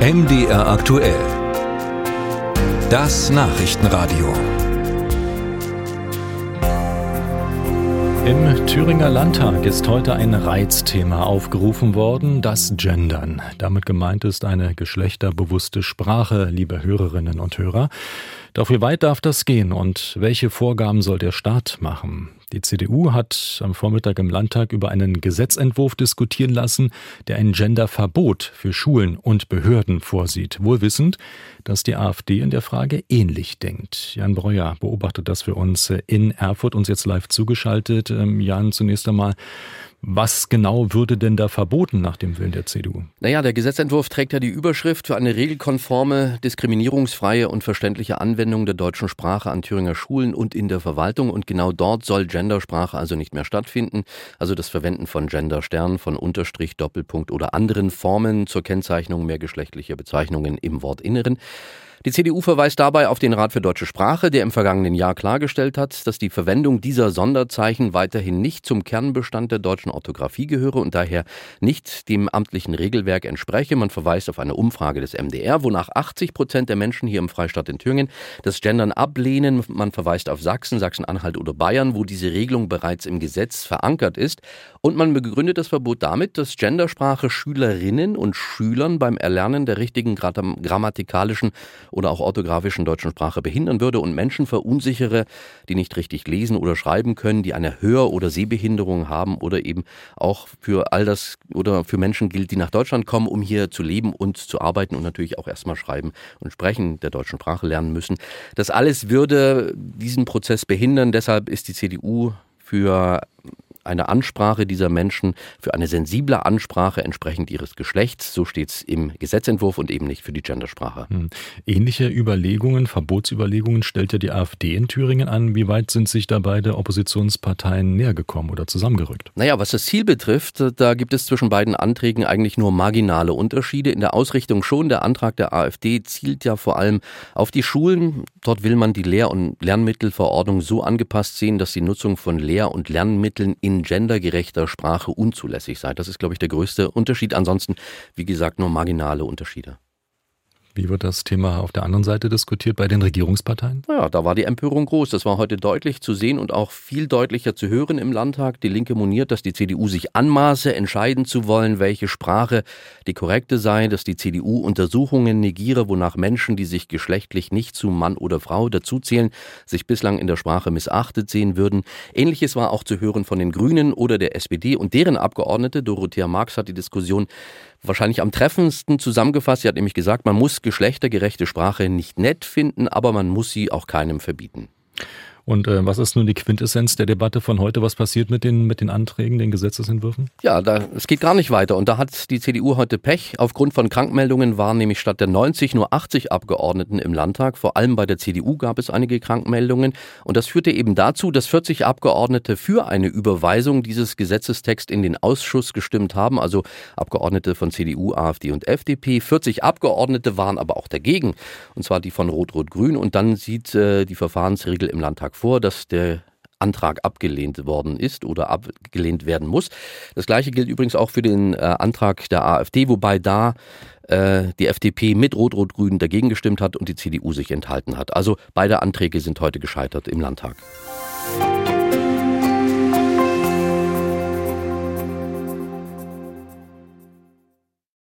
MDR aktuell. Das Nachrichtenradio. Im Thüringer Landtag ist heute ein Reizthema aufgerufen worden, das Gendern. Damit gemeint ist eine geschlechterbewusste Sprache, liebe Hörerinnen und Hörer. Doch wie weit darf das gehen und welche Vorgaben soll der Staat machen? Die CDU hat am Vormittag im Landtag über einen Gesetzentwurf diskutieren lassen, der ein Genderverbot für Schulen und Behörden vorsieht. Wohl wissend, dass die AfD in der Frage ähnlich denkt. Jan Breuer beobachtet das für uns in Erfurt, uns jetzt live zugeschaltet. Ähm, Jan, zunächst einmal, was genau würde denn da verboten nach dem Willen der CDU? Naja, der Gesetzentwurf trägt ja die Überschrift für eine regelkonforme, diskriminierungsfreie und verständliche Anwendung der deutschen Sprache an Thüringer Schulen und in der Verwaltung. Und genau dort soll Gendersprache also nicht mehr stattfinden. Also das Verwenden von Genderstern, von Unterstrich, Doppelpunkt oder anderen Formen zur Kennzeichnung mehrgeschlechtlicher Bezeichnungen im Wortinneren. Die CDU verweist dabei auf den Rat für deutsche Sprache, der im vergangenen Jahr klargestellt hat, dass die Verwendung dieser Sonderzeichen weiterhin nicht zum Kernbestand der deutschen Orthographie gehöre und daher nicht dem amtlichen Regelwerk entspreche. Man verweist auf eine Umfrage des MDR, wonach 80 Prozent der Menschen hier im Freistaat in Thüringen das Gendern ablehnen. Man verweist auf Sachsen, Sachsen-Anhalt oder Bayern, wo diese Regelung bereits im Gesetz verankert ist. Und man begründet das Verbot damit, dass Gendersprache Schülerinnen und Schülern beim Erlernen der richtigen grammatikalischen oder auch orthografischen deutschen Sprache behindern würde und Menschen verunsichere, die nicht richtig lesen oder schreiben können, die eine Hör- oder Sehbehinderung haben oder eben auch für all das oder für Menschen gilt, die nach Deutschland kommen, um hier zu leben und zu arbeiten und natürlich auch erstmal schreiben und sprechen der deutschen Sprache lernen müssen. Das alles würde diesen Prozess behindern. Deshalb ist die CDU für eine Ansprache dieser Menschen für eine sensible Ansprache entsprechend ihres Geschlechts. So steht es im Gesetzentwurf und eben nicht für die Gendersprache. Hm. Ähnliche Überlegungen, Verbotsüberlegungen stellt ja die AfD in Thüringen an. Wie weit sind sich da beide Oppositionsparteien näher gekommen oder zusammengerückt? Naja, was das Ziel betrifft, da gibt es zwischen beiden Anträgen eigentlich nur marginale Unterschiede. In der Ausrichtung schon. Der Antrag der AfD zielt ja vor allem auf die Schulen. Dort will man die Lehr- und Lernmittelverordnung so angepasst sehen, dass die Nutzung von Lehr- und Lernmitteln in in gendergerechter Sprache unzulässig sei. Das ist, glaube ich, der größte Unterschied. Ansonsten, wie gesagt, nur marginale Unterschiede. Wie wird das Thema auf der anderen Seite diskutiert bei den Regierungsparteien? Ja, da war die Empörung groß. Das war heute deutlich zu sehen und auch viel deutlicher zu hören im Landtag. Die Linke moniert, dass die CDU sich anmaße, entscheiden zu wollen, welche Sprache die korrekte sei, dass die CDU Untersuchungen negiere, wonach Menschen, die sich geschlechtlich nicht zu Mann oder Frau dazuzählen, sich bislang in der Sprache missachtet sehen würden. Ähnliches war auch zu hören von den Grünen oder der SPD und deren Abgeordnete. Dorothea Marx hat die Diskussion wahrscheinlich am treffendsten zusammengefasst. Sie hat nämlich gesagt, man muss geschlechtergerechte Sprache nicht nett finden, aber man muss sie auch keinem verbieten. Und äh, was ist nun die Quintessenz der Debatte von heute? Was passiert mit den, mit den Anträgen, den Gesetzesentwürfen? Ja, da, es geht gar nicht weiter. Und da hat die CDU heute Pech. Aufgrund von Krankmeldungen waren nämlich statt der 90 nur 80 Abgeordneten im Landtag. Vor allem bei der CDU gab es einige Krankmeldungen. Und das führte eben dazu, dass 40 Abgeordnete für eine Überweisung dieses Gesetzestext in den Ausschuss gestimmt haben. Also Abgeordnete von CDU, AfD und FDP. 40 Abgeordnete waren aber auch dagegen. Und zwar die von Rot-Rot-Grün. Und dann sieht äh, die Verfahrensregel im Landtag Antrag vor, dass der Antrag abgelehnt worden ist oder abgelehnt werden muss. Das gleiche gilt übrigens auch für den äh, Antrag der AfD, wobei da äh, die FDP mit Rot-Rot-Grün dagegen gestimmt hat und die CDU sich enthalten hat. Also beide Anträge sind heute gescheitert im Landtag.